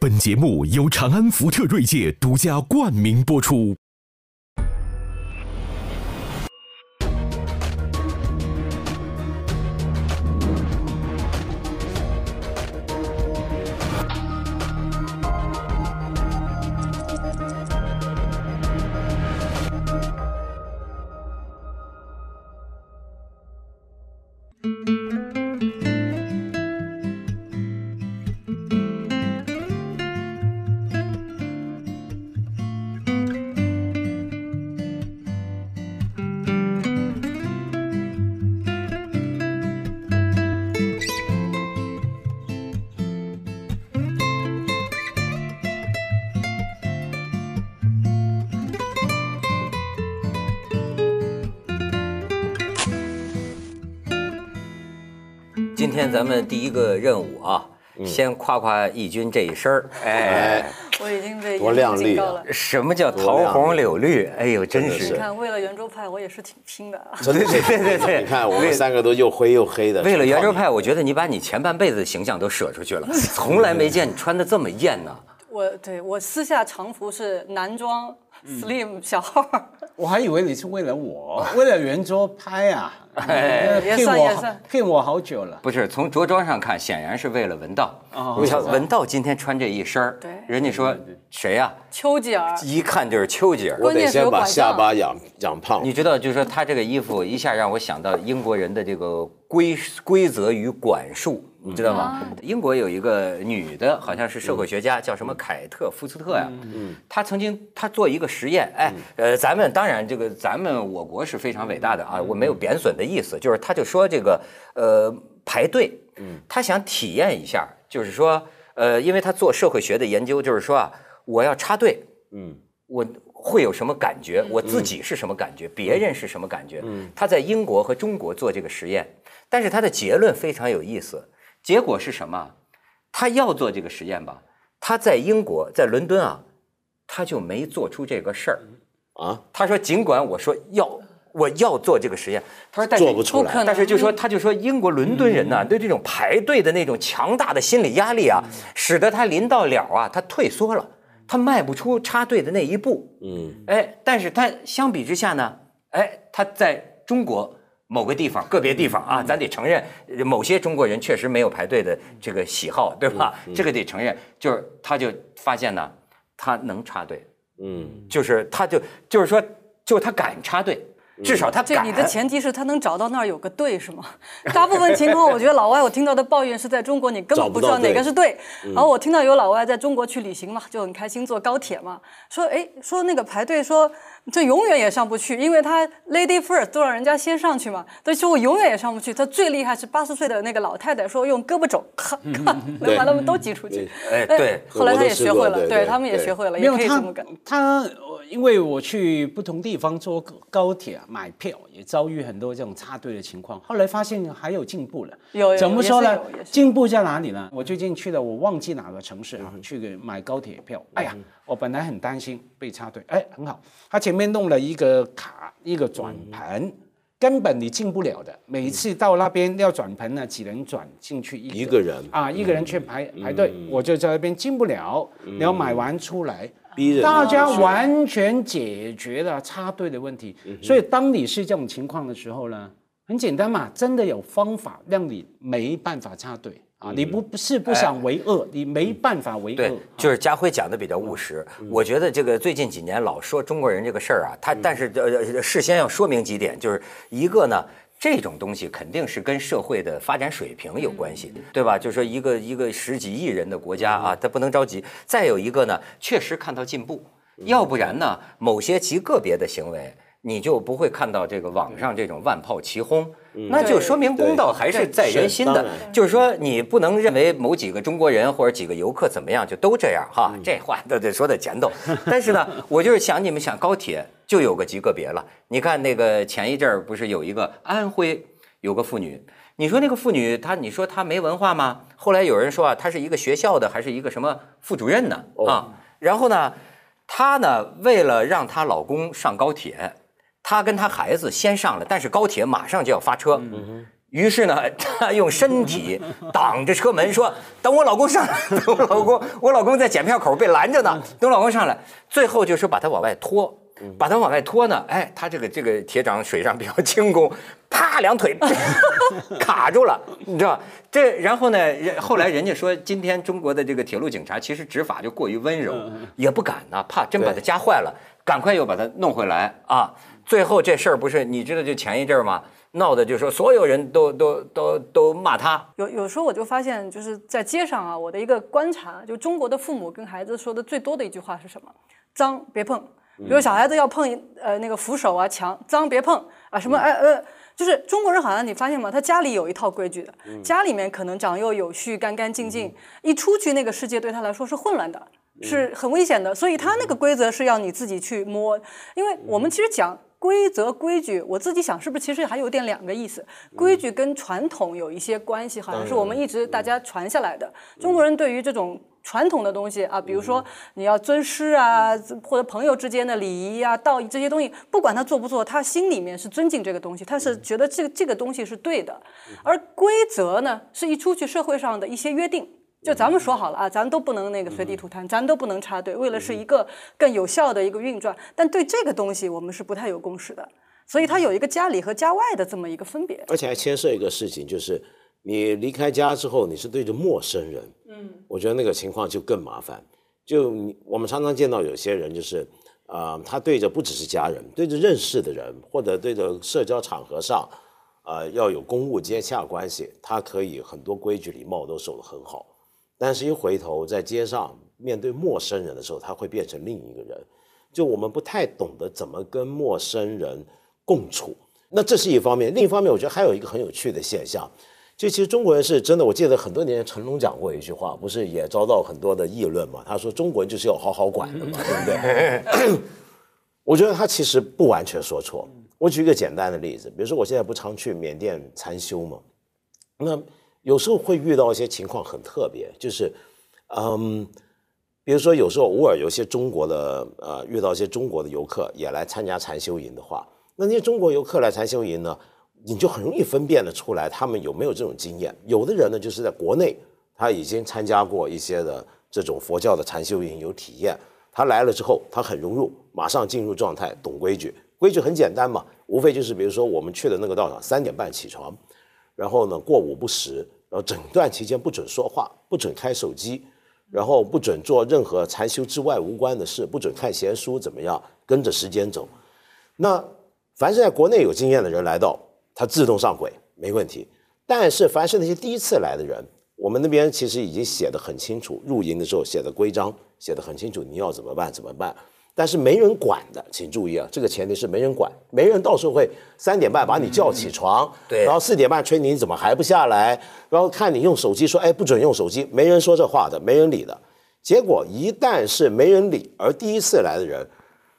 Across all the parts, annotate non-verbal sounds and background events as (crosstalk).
本节目由长安福特锐界独家冠名播出。天咱们第一个任务啊，先夸夸义军这一身儿。哎，我已经被多亮丽了。什么叫桃红柳绿？哎呦，真是你看，为了圆桌派，我也是挺拼的啊。真的对对对对你看我们三个都又灰又黑的。为了圆桌派，我觉得你把你前半辈子的形象都舍出去了，(laughs) 从来没见你穿的这么艳呢。我对我私下常服是男装、slim 小号，我还以为你是为了我，为了圆桌拍啊，(laughs) 骗我骗我好久了。不是从着装上看，显然是为了文道。哦你看文道今天穿这一身儿对人家说谁呀？丘吉尔。一看就是丘吉尔。我得先把下巴养养胖。你知道，就是说他这个衣服一下让我想到英国人的这个规规则与管束，你知道吗？英国有一个女的，好像是社会学家，叫什么凯特·福斯特呀。嗯，她曾经她做一个实验，哎，呃，咱们当然这个咱们我国是非常伟大的啊，我没有贬损的意思，就是她就说这个呃排队，嗯，她想体验一下，就是说呃，因为她做社会学的研究，就是说啊，我要插队，嗯，我会有什么感觉？我自己是什么感觉？别人是什么感觉？他在英国和中国做这个实验，但是他的结论非常有意思。结果是什么？他要做这个实验吧？他在英国，在伦敦啊，他就没做出这个事儿。啊，他说，尽管我说要我要做这个实验，他说但是做不出来但是就说他就说英国伦敦人呢、对这种排队的那种强大的心理压力啊，使得他临到了啊，他退缩了，他迈不出插队的那一步。嗯，哎，但是他相比之下呢，哎，他在中国某个地方、个别地方啊，咱得承认，呃某些中国人确实没有排队的这个喜好，对吧？这个得承认，就是他就发现呢，他能插队，嗯，就是他就就是说，就是他敢插队，至少他敢。这你的前提是他能找到那儿有个队是吗？(laughs) 大部分情况，我觉得老外我听到的抱怨是在中国你根本不知道哪个是对。然后我听到有老外在中国去旅行嘛，就很开心坐高铁嘛，说哎说那个排队说这永远也上不去，因为他 lady first 都让人家先上去嘛，所以说我永远也上不去。他最厉害是八十岁的那个老太太说用胳膊肘咔咔能把他们都挤出去。哎对后来他也学会了，对对他们也对学会了，也可以这么干。，他呃因为我去不同地方坐高铁啊买票，也遭遇很多这种插队的情况。后来发现还有进步了，怎么说呢进步在哪里呢？我最近去了，我忘记哪个城市啊，去个买高铁票。哎呀，我本来很担心被插队，哎，很好，他前面弄了一个卡，一个转盘。根本你进不了的，每次到那边要转盘呢，只能转进去一一个人。啊，一个人去排排队，我就在那边进不了，然后买完出来，逼人大家完全解决了插队的问题。所以当你是这种情况的时候呢，很简单嘛，真的有方法让你没办法插队啊，你不不是不想为恶，你没办法为恶对。，就是家辉讲的比较务实。我觉得这个最近几年老说中国人这个事儿啊，他但是呃事先要说明几点，就是一个呢。这种东西肯定是跟社会的发展水平有关系，对吧？就是说一个一个十几亿人的国家啊，他不能着急。再有一个呢，确实看到进步，要不然呢，某些极个别的行为，你就不会看到这个网上这种万炮齐轰。那就说明公道还是在人心的。就是说，你不能认为某几个中国人或者几个游客怎么样就都这样哈，这话都得说的前头。但是呢，我就是想你们想高铁就有个极个别了。你看那个前一阵儿不是有一个安徽有个妇女，你说那个妇女她你说她没文化吗？后来有人说啊，她是一个学校的还是一个什么副主任呢啊？然后呢，她呢为了让她老公上高铁。她跟他孩子先上了，但是高铁马上就要发车，于是呢，(laughs) 他用身体挡着车门，说：“等我老公上来，等我老公，(laughs) 我老公在检票口被拦着呢，等我老公上来。”最后就是把他往外拖，把他往外拖呢，哎，他这个这个铁掌水上比较轻功，啪，两腿 (laughs) 卡住了，你知道这，然后呢，人后来人家说，今天中国的这个铁路警察其实执法就过于温柔，也不敢呢，怕真把他夹坏了，赶快又把他弄回来啊。最后这事儿不是你知道，就前一阵儿吗？闹的就说所有人都都都都骂他。有有时候我就发现，就是在街上啊，我的一个观察，就中国的父母跟孩子说的最多的一句话是什么？脏别碰。比如小孩子要碰呃那个扶手啊墙，脏别碰啊什么哎呃，就是中国人好像你发现吗？他家里有一套规矩的，家里面可能长幼有序、干干净净，一出去那个世界对他来说是混乱的，是很危险的，所以他那个规则是要你自己去摸，因为我们其实讲。规则规矩，我自己想是不是其实还有点两个意思？规矩跟传统有一些关系，好像是我们一直大家传下来的。中国人对于这种传统的东西啊，比如说你要尊师啊，或者朋友之间的礼仪啊、道义这些东西，不管他做不做，他心里面是尊敬这个东西，他是觉得这个这个东西是对的。而规则呢，是一出去社会上的一些约定。就咱们说好了啊，咱都不能那个随地吐痰，咱都不能插队，为了是一个更有效的一个运转。但对这个东西，我们是不太有共识的，所以它有一个家里和家外的这么一个分别。而且还牵涉一个事情，就是你离开家之后，你是对着陌生人，嗯，我觉得那个情况就更麻烦。就你我们常常见到有些人，就是啊，他对着不只是家人，对着认识的人，或者对着社交场合上，啊，要有公务接洽关系，他可以很多规矩礼貌都守得很好。但是，一回头在街上面对陌生人的时候，他会变成另一个人。就我们不太懂得怎么跟陌生人共处，那这是一方面。另一方面，我觉得还有一个很有趣的现象，就其实中国人是真的。我记得很多年前成龙讲过一句话，不是也遭到很多的议论嘛？他说中国人就是要好好管的嘛，对不对？(coughs) 我觉得他其实不完全说错。我举一个简单的例子，比如说我现在不常去缅甸禅修嘛，那。有时候会遇到一些情况很特别，就是，嗯，比如说有时候偶尔有些中国的呃遇到一些中国的游客也来参加禅修营的话，那那些中国游客来禅修营呢，你就很容易分辨得出来他们有没有这种经验。有的人呢就是在国内他已经参加过一些的这种佛教的禅修营有体验，他来了之后他很融入，马上进入状态，懂规矩。规矩很简单嘛，无非就是比如说我们去的那个道场三点半起床。然后呢，过午不食，然后整段期间不准说话，不准开手机，然后不准做任何禅修之外无关的事，不准看闲书，怎么样？跟着时间走。那凡是在国内有经验的人来到，他自动上轨，没问题。但是凡是那些第一次来的人，我们那边其实已经写的很清楚，入营的时候写的规章写的很清楚，你要怎么办？怎么办？但是没人管的，请注意啊，这个前提是没人管，没人到时候会三点半把你叫起床，对，然后四点半催你怎么还不下来，然后看你用手机说，哎，不准用手机，没人说这话的，没人理的。结果一旦是没人理，而第一次来的人，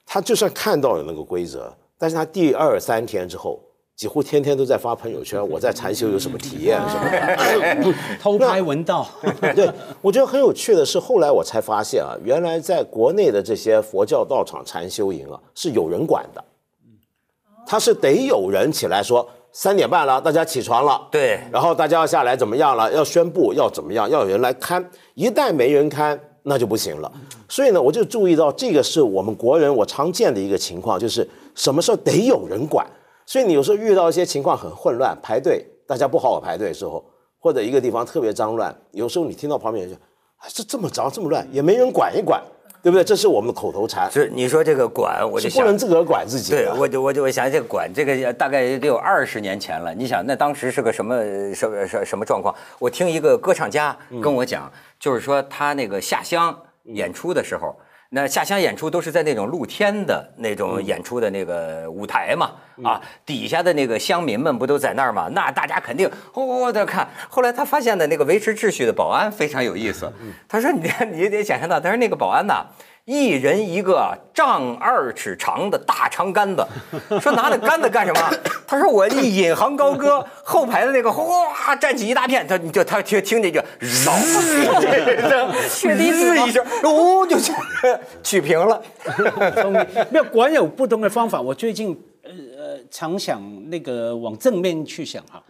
他就算看到了那个规则，但是他第二三天之后。几乎天天都在发朋友圈，我在禅修有什么体验什么，(laughs) (laughs) 偷拍闻道。(laughs) 对，我觉得很有趣的是，后来我才发现啊，原来在国内的这些佛教道场禅修营啊，是有人管的，他是得有人起来说三点半了，大家起床了，对，然后大家要下来怎么样了？要宣布要怎么样？要有人来看，一旦没人看，那就不行了。所以呢，我就注意到这个是我们国人我常见的一个情况，就是什么时候得有人管。所以你有时候遇到一些情况很混乱，排队大家不好好排队的时候，或者一个地方特别脏乱，有时候你听到旁边人说：“这这么脏这么乱，也没人管一管，对不对？”这是我们的口头禅。是你说这个管，我就不能自个儿管自己。对，我就我就我想这个管，这个大概得有二十年前了。你想那当时是个什么什么什什么状况？我听一个歌唱家跟我讲，就是说他那个下乡演出的时候。那下乡演出都是在那种露天的那种演出的那个舞台嘛，啊，底下的那个乡民们不都在那儿吗？那大家肯定哦的看。后来他发现的那个维持秩序的保安非常有意思，他说：“你 (laughs) 你得想象到，他说那个保安呐。”一人一个丈二尺长的大长杆子，(laughs) 说拿那杆子干什么？(laughs) 他说我一引吭高歌，后排的那个哗站起一大片，他你就他听听见就绕，血滴子一声，呜就取平了。没有管有不同的方法。我最近呃呃常想那个往正面去想哈，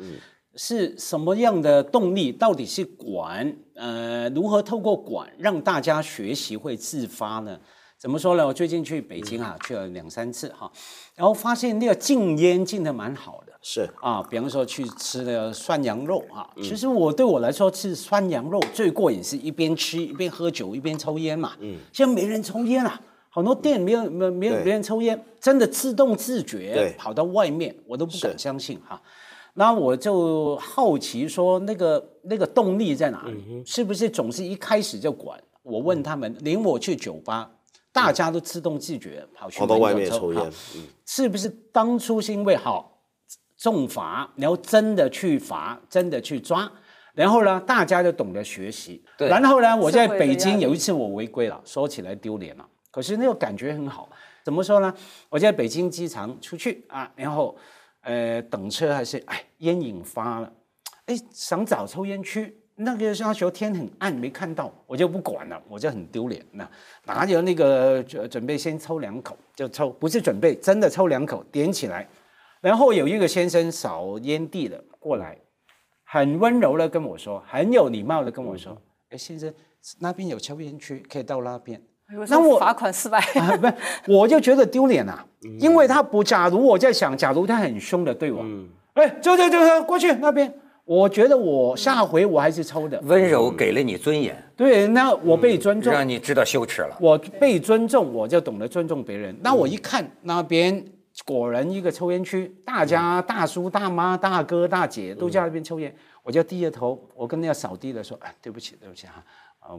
是什么样的动力？到底是管呃如何透过管让大家学习会自发呢？怎么说呢？我最近去北京啊，去了两三次哈，然后发现那个禁烟禁的蛮好的。是啊，比方说去吃的涮羊肉啊，其实我对我来说吃涮羊肉最过瘾，是一边吃一边喝酒一边抽烟嘛。嗯，现在没人抽烟啊，好多店没有没没有别人抽烟，真的自动自觉跑到外面，我都不敢相信哈。那我就好奇说，那个那个动力在哪里？是不是总是一开始就管？我问他们，连我去酒吧，大家都自动自觉跑去跑到外面抽烟，嗯，是不是当初是因为好重罚，然后真的去罚，真的去抓，然后呢，大家就懂得学习。对然后呢，我在北京有一次我违规了，说起来丢脸了，可是那个感觉很好。怎么说呢？我在北京机场出去啊，然后呃等车还是哎烟瘾发了，哎想找抽烟区。那个那时候天很暗，没看到，我就不管了，我就很丢脸。那拿着那个准准备先抽两口，就抽，不是准备，真的抽两口，点起来。然后有一个先生扫烟蒂的过来，很温柔的跟我说，很有礼貌的跟我说：“哎，先生，那边有抽烟区，可以到那边。”那那我罚款四百，啊，不，我就觉得丢脸啊，因为他不，假如我在想，假如他很凶的对我，哎，走走走走过去那边，我觉得我下回我还是抽的，温柔给了你尊严，对，那我被尊重，让你知道羞耻了。我被尊重，我就懂得尊重别人。那我一看那边果然一个抽烟区，大家大叔大妈大哥大姐都在那边抽烟，我就低着头，我跟那个扫地的说：“哎，对不起，对不起哈，啊，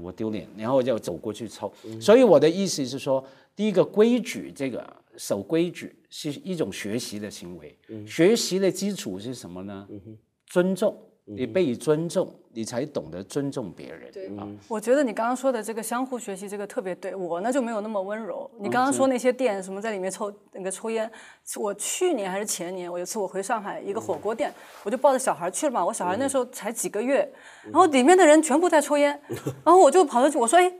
我丢脸。”然后我就走过去抽。所以我的意思是说，第一个规矩，这个守规矩是一种学习的行为。学习的基础是什么呢？尊重。你被尊重，你才懂得尊重别人。对啊，我觉得你刚刚说的这个相互学习，这个特别对我呢就没有那么温柔。你刚刚说那些店什么在里面抽那个抽烟，我去年还是前年，我有一次我回上海一个火锅店，我就抱着小孩去了嘛，我小孩那时候才几个月，然后里面的人全部在抽烟，(laughs) 然后我就跑过去我说哎。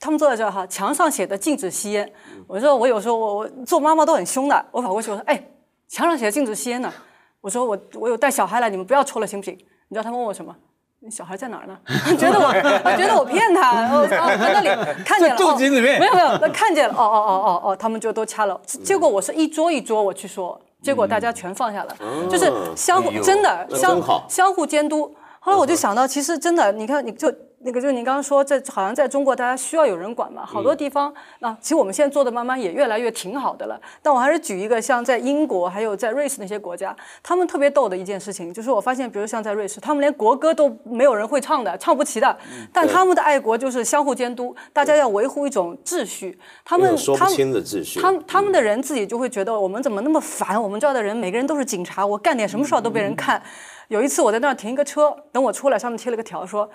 他们坐在这儿哈，墙上写的禁止吸烟。我说我有时候我我做妈妈都很凶的，我跑过去我说哎，墙上写的禁止吸烟呢。我说我我有带小孩来，你们不要抽了行不行？你知道他问我什么？你小孩在哪儿呢？(laughs) 觉得我觉得我骗他，我在那里 (laughs) 看见了，在肚子里面哦、没有没有，那看见了，哦哦哦哦哦，他们就都掐了。结果我是一桌一桌我去说，结果大家全放下了，就是相互哎真的相真相互监督。后来我就想到，其实真的，你看，你就那个，就是您刚刚说，在好像在中国，大家需要有人管嘛。好多地方，那其实我们现在做的慢慢也越来越挺好的了。但我还是举一个，像在英国还有在瑞士那些国家，他们特别逗的一件事情，就是我发现，比如像在瑞士，他们连国歌都没有人会唱的，唱不齐的。但他们的爱国就是相互监督，大家要维护一种秩序。他们说不他们清的秩序他们他们的人自己就会觉得我们怎么那么烦？我们这儿的人每个人都是警察，我干点什么事儿都被人看。有一次我在那儿停一个车，等我出来，上面贴了个条说。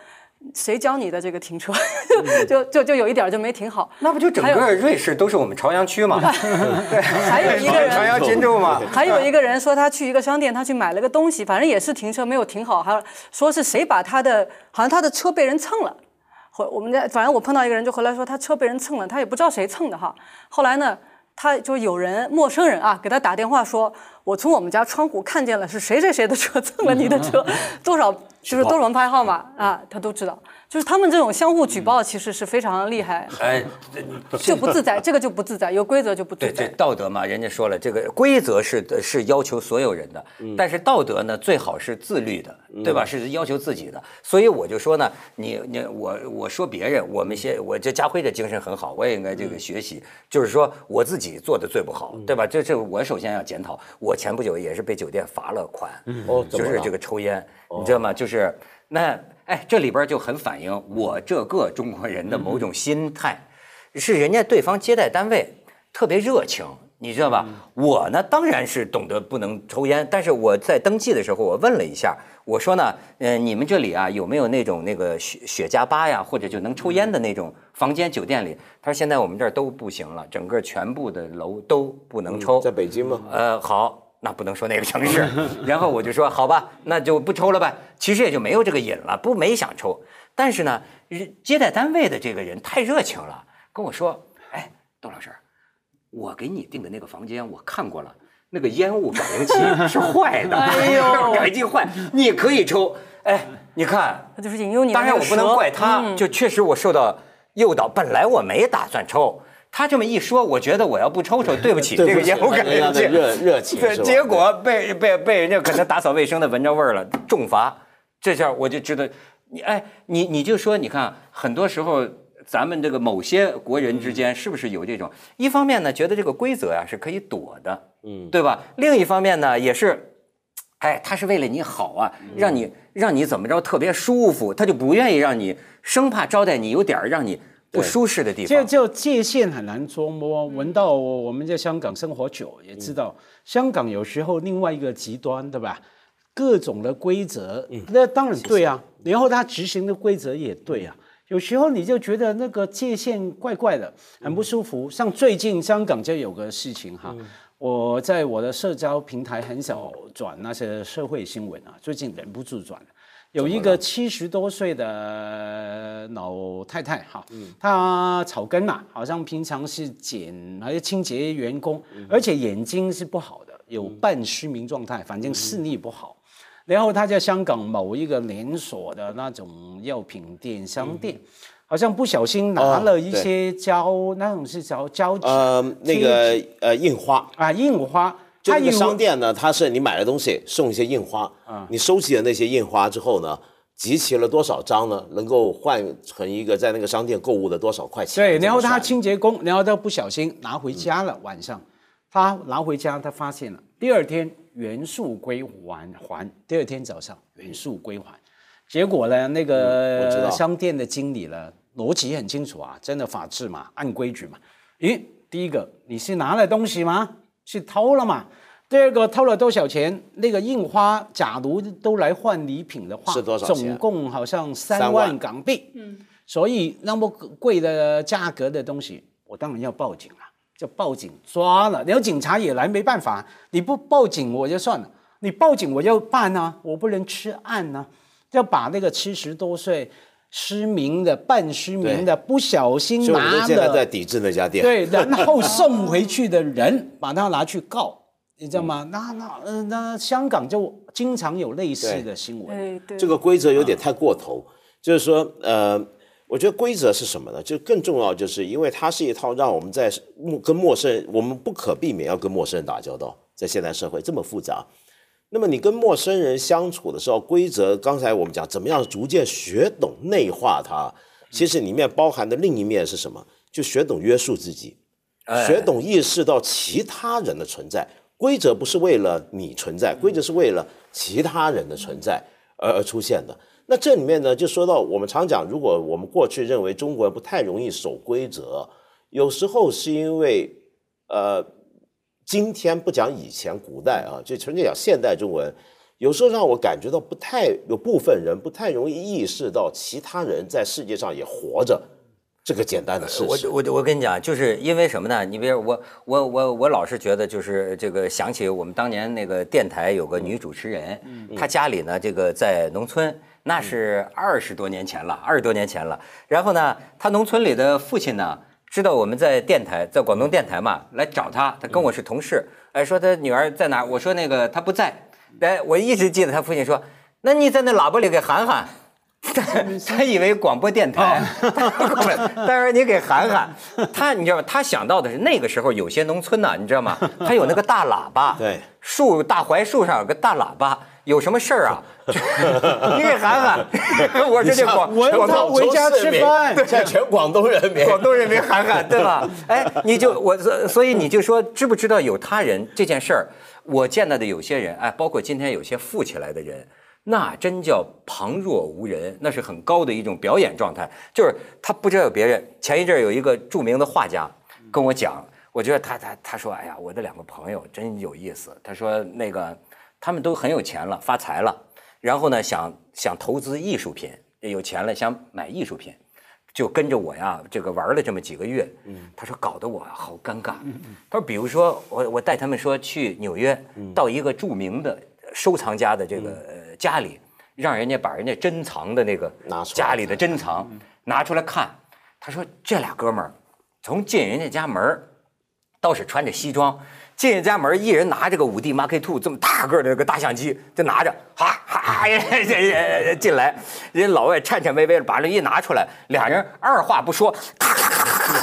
谁教你的这个停车？(laughs) 就就就有一点就没停好。那不就整个瑞士都是我们朝阳区嘛？(laughs) 对，还有一个人朝阳群众嘛。(laughs) 还有一个人说他去一个商店，他去买了个东西，反正也是停车没有停好，还说是谁把他的，好像他的车被人蹭了。回我们家反正我碰到一个人就回来说他车被人蹭了，他也不知道谁蹭的哈。后来呢，他就有人陌生人啊给他打电话说，我从我们家窗户看见了是谁谁谁的车蹭了你的车，多少就是多少门牌号码啊，他都知道。就是他们这种相互举报，其实是非常厉害，哎，就不自在，(laughs) 这个就不自在，有规则就不自在对，这。道德嘛，人家说了，这个规则是是要求所有人的，但是道德呢，最好是自律的，对吧？是要求自己的。所以我就说呢，你你我我说别人，我们先，我这家辉的精神很好，我也应该这个学习，就是说我自己做的最不好，对吧？这这我首先要检讨。我前不久也是被酒店罚了款，就是这个抽烟，你知道吗？就是那哎，这里边就很反映我这个中国人的某种心态，是人家对方接待单位特别热情，你知道吧？我呢当然是懂得不能抽烟，但是我在登记的时候我问了一下，我说呢，呃，你们这里啊有没有那种那个雪雪茄吧呀，或者就能抽烟的那种房间酒店里？他说现在我们这儿都不行了，整个全部的楼都不能抽。在北京吗？呃，好，那不能说哪个城市。然后我就说，好吧，那就不抽了吧。其实也就没有这个瘾了，不没想抽。但是呢，日接待单位的这个人太热情了，跟我说，哎，窦老师，我给你订的那个房间我看过了，那个烟雾感应器 (laughs) 是坏的，哎呦 (laughs) 感应器坏，你可以抽。哎，你看，他就是引诱你当然我不能怪他，嗯就确实我受到诱导，本来我没打算抽。他这么一说，我觉得我要不抽抽，(laughs) 对不起这个烟雾感人家应，的 (laughs) 热热情对结果被被被人家可能打扫卫生的闻着味儿了，重罚。这下我就知道，你哎，你你就说，你看，很多时候咱们这个某些国人之间是不是有这种？一方面呢，觉得这个规则呀、是可以躲的，嗯，对吧？另一方面呢，也是。哎，他是为了你好啊，让你让你怎么着特别舒服，他就不愿意让你，生怕招待你有点儿让你不舒适的地方。这就界限很难捉摸。闻到我们在香港生活久，也知道香港有时候另外一个极端，对吧？各种的规则，那当然对啊。然后他执行的规则也对啊。有时候你就觉得那个界限怪怪的，很不舒服。像最近香港就有个事情哈，我在我的社交平台很少转那些社会新闻啊，最近忍不住转了。有一个七十多岁的老太太哈，她草根嘛，好像平常是捡还是清洁员工，而且眼睛是不好的，有半失明状态，反正视力不好。然后她在香港某一个连锁的那种药品店商店，好像不小心拿了一些胶，那种是胶胶纸呃，那个呃印花，啊印花，就那个商店呢，它是你买了东西送一些印花，你收集了那些印花之后呢，集齐了多少张呢，能够换成一个在那个商店购物的多少块钱？对，然后他清洁工，然后他不小心拿回家了，晚上他拿回家，他发现了，第二天原数归还还，第二天早上原数归还，结果呢，那个商店的经理呢，逻辑很清楚啊，真的法治嘛，按规矩嘛。咦，第一个你是拿了东西吗？是偷了嘛？第二个偷了多少钱？那个印花，假如都来换礼品的话，是多少钱总共好像三三万万港币。所以那么贵的价格的东西，我当然要报警了，就报警抓了。然后警察也来，没办法，你不报警我就算了，你报警我要办啊，我不能吃案啊、要把那个七十多岁失明的、半失明的、不小心所以我们拿现在在，抵制那家店。对，(laughs) 然后送回去的人，把他拿去告。你知道吗？那那呃，那香港就经常有类似的新闻。哎，对，这个规则有点太过头，就是说，呃，我觉得规则是什么呢？就更重要，就是因为它是一套让我们在陌跟陌生人，我们不可避免要跟陌生人打交道，在现代社会这么复杂。那么你跟陌生人相处的时候，规则刚才我们讲怎么样逐渐学懂内化它，其实里面包含的另一面是什么？就学懂约束自己，哎学懂意识到其他人的存在。规则不是为了你存在，规则是为了其他人的存在而而出现的。那这里面呢，就说到我们常讲，如果我们过去认为中国人不太容易守规则，有时候是因为呃，今天不讲以前古代啊，就纯粹讲现代中文，有时候让我感觉到不太有部分人不太容易意识到其他人在世界上也活着这个简单的事实。我我我跟你讲，就是因为什么呢？你比如我我我我老是觉得，就是这个想起我们当年那个电台有个女主持人，她家里呢这个在农村，那是二十多年前了，二十多年前了。然后呢，她农村里的父亲呢，知道我们在电台，在广东电台嘛，来找他，他跟我是同事，哎，说他女儿在哪儿？我说那个他不在，哎，我一直记得他父亲说，那你在那喇叭里给喊喊。他以为广播电台，但是你给喊喊他，你知道吗？他想到的是那个时候有些农村呢、你知道吗？他有那个大喇叭，对，树大槐树上有个大喇叭，有什么事儿啊？(laughs) 你给喊喊，我这就广我广东他回家吃饭在全广东人民，广东人民喊喊，对吧？(laughs) 哎，你就我所所以你就说知不知道有他人这件事儿？我见到的有些人，哎，包括今天有些富起来的人。那真叫旁若无人，那是很高的一种表演状态。就是他不知道有别人。前一阵儿有一个著名的画家跟我讲，我觉得他他他说，哎呀，我的两个朋友真有意思。他说那个他们都很有钱了，发财了，然后呢想想投资艺术品，有钱了想买艺术品，就跟着我呀这个玩了这么几个月。他说搞得我好尴尬。他说比如说我我带他们说去纽约，到一个著名的收藏家的这个。呃家里让人家把人家珍藏的那个拿出来家里的珍藏拿出来看，他说这俩哥们儿从进人家家门儿倒是穿着西装，进人家门，一人拿着个五 D Mark Two 这么大个的那个大相机，就拿着，哈哈 (laughs) 进来，人老外颤颤巍巍的把这一拿出来，俩人二话不说，咔咔咔咔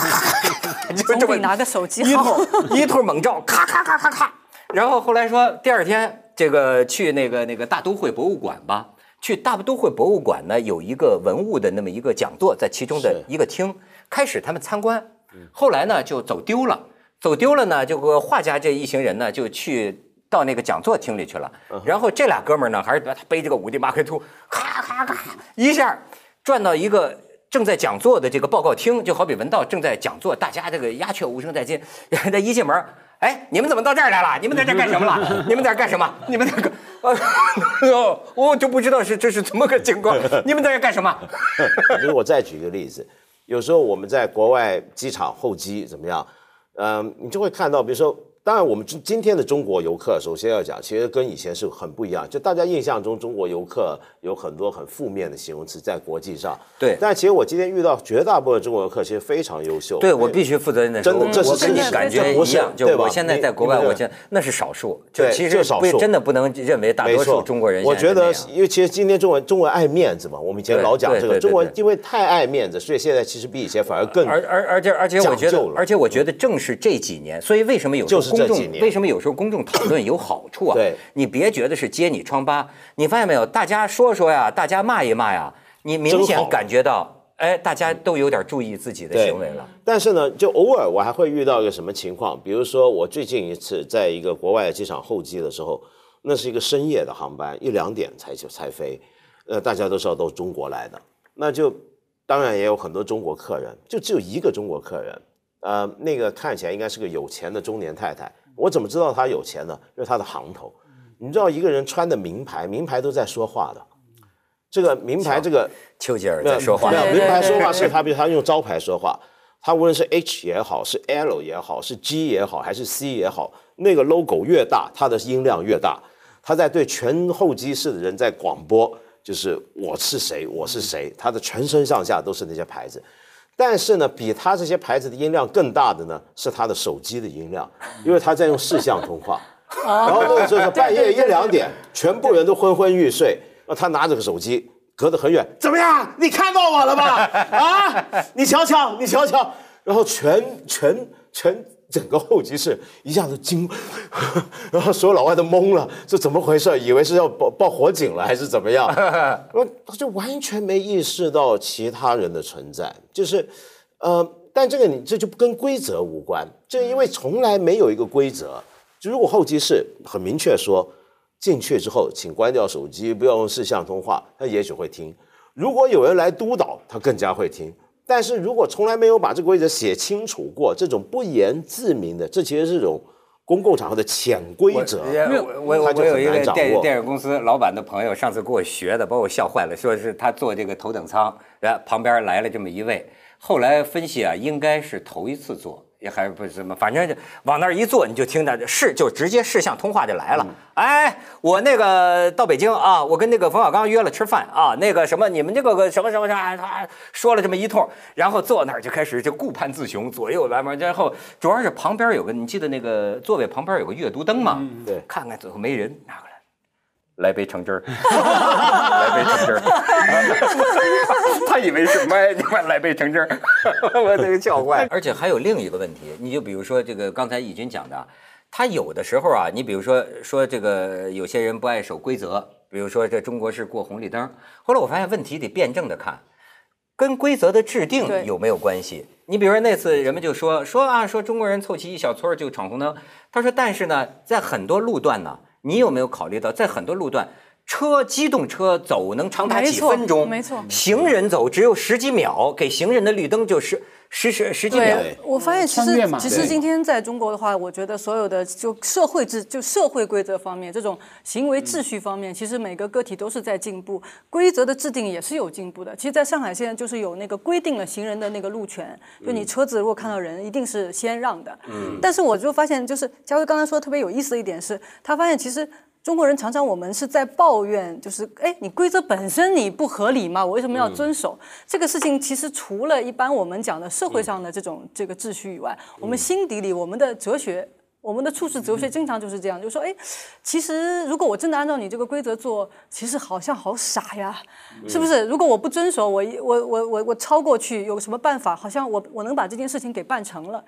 咔，就这么拿个手机一通一通猛照，咔咔咔咔咔。然后后来说第二天这个去那个那个大都会博物馆吧，去大都会博物馆呢有一个文物的那么一个讲座，在其中的一个厅，开始他们参观，后来呢就走丢了。走丢了呢，就个画家这一行人呢，就去到那个讲座厅里去了。然后这俩哥们儿呢，还是他背着个五 D Mark Two，咔咔咔一下转到一个正在讲座的这个报告厅，就好比文道正在讲座，大家这个鸦雀无声在进。他一进门，哎，你们怎么到这儿来了？你们在这干什么了？(laughs) 你们在这干什么？你们在干？(laughs) 哦，我就不知道是这是怎么个情况。你们在这干什么？(laughs) 比如我再举一个例子，有时候我们在国外机场候机怎么样？嗯，你就会看到，比如说，当然我们今今天的中国游客，首先要讲，其实跟以前是很不一样。就大家印象中，中国游客有很多很负面的形容词在国际上。对。但其实我今天遇到绝大部分中国游客，其实非常优秀。对我必须负责任的说，真的，这是跟你感觉一样。就我现在在国外，我觉得那是少数。对，其实少数。真的不能认为大多数中国人。我觉得，因为其实今天中文中文爱面子嘛，我们以前老讲这个中文，因为太爱面子，所以现在其实比以前反而更而而而且而且我觉得，而且我觉得正是这几年，所以为什么有时候公众为什么有时候公众讨论有好处啊？对，你别觉得是揭你疮疤，你发现没有？大家说说呀，大家骂一骂呀，你明显感觉到，哎，大家都有点注意自己的行为了。但是呢，就偶尔我还会遇到一个什么情况，比如说我最近一次在一个国外的机场候机的时候，那是一个深夜的航班，一两点才就才飞，呃，大家都知道都是中国来的，那就当然也有很多中国客人，就只有一个中国客人，呃，那个看起来应该是个有钱的中年太太。我怎么知道她有钱呢？因为她的行头。你知道一个人穿的名牌，名牌都在说话的。这个名牌，这个丘吉尔在说话。没有，名牌说话是他，比如他用招牌说话。他无论是 H 也好，是 L 也好，是 G 也好，还是 C 也好，那个 logo 越大，他的音量越大。他在对全候机室的人在广播，就是我是谁，我是谁。他的全身上下都是那些牌子。但是呢，比他这些牌子的音量更大的呢，是他的手机的音量，因为他在用视像通话。(laughs) 然后那个时候半夜一两点，全部人都昏昏欲睡，然后他拿着个手机，隔得很远，怎么样？你看到我了吧？啊，你瞧瞧，你瞧瞧，然后全全全。整个候机室一下子惊，(laughs) 然后所有老外都懵了，这怎么回事？以为是要报报火警了还是怎么样？(laughs) 他就完全没意识到其他人的存在，就是，呃，但这个你这就跟规则无关，这因为从来没有一个规则。就如果候机室很明确说进去之后请关掉手机，不要用视像通话，他也许会听；如果有人来督导，他更加会听。但是如果从来没有把这个规则写清楚过，这种不言自明的，这其实是种公共场合的潜规则。我我我有一个电电影公司老板的朋友，上次给我学的，把我笑坏了，说是他坐这个头等舱，然后旁边来了这么一位，后来分析啊，应该是头一次坐。也还不是什么，反正就往那儿一坐，你就听着是就直接视像通话就来了。哎，我那个到北京啊，我跟那个冯小刚约了吃饭啊，那个什么你们这个个什么什么啥，他说了这么一通，然后坐那儿就开始就顾盼自雄，左右来嘛，然后主要是旁边有个，你记得那个座位旁边有个阅读灯吗？对，看看最后没人拿过来。来杯橙汁儿，(laughs) 来杯橙汁儿。(laughs) 他以为是麦，你快来杯橙汁儿，(laughs) 我这个叫坏。而且还有另一个问题，你就比如说这个刚才义军讲的，他有的时候啊，你比如说说这个有些人不爱守规则，比如说这中国是过红绿灯。后来我发现问题得辩证的看，跟规则的制定有没有关系？你比如说那次人们就说说啊，说中国人凑齐一小撮就闯红灯。他说，但是呢，在很多路段呢。你有没有考虑到，在很多路段，车机动车走能长达几分钟，没错，行人走只有十几秒，给行人的绿灯就是十十十几秒。我发现其实其实今天在中国的话，我觉得所有的就社会制就社会规则方面，这种行为秩序方面，其实每个个体都是在进步，规则的制定也是有进步的。其实，在上海现在就是有那个规定了行人的那个路权，就你车子如果看到人，一定是先让的。嗯。但是我就发现，就是佳辉刚才说特别有意思的一点是，他发现其实。中国人常常我们是在抱怨，就是哎，你规则本身你不合理嘛？我为什么要遵守这个事情？其实除了一般我们讲的社会上的这种这个秩序以外，我们心底里我们的哲学我们的处世哲学经常就是这样，就说，哎，其实如果我真的按照你这个规则做，其实好像好傻呀，是不是？如果我不遵守，我我我我我超过去，有什么办法？好像我我能把这件事情给办成了，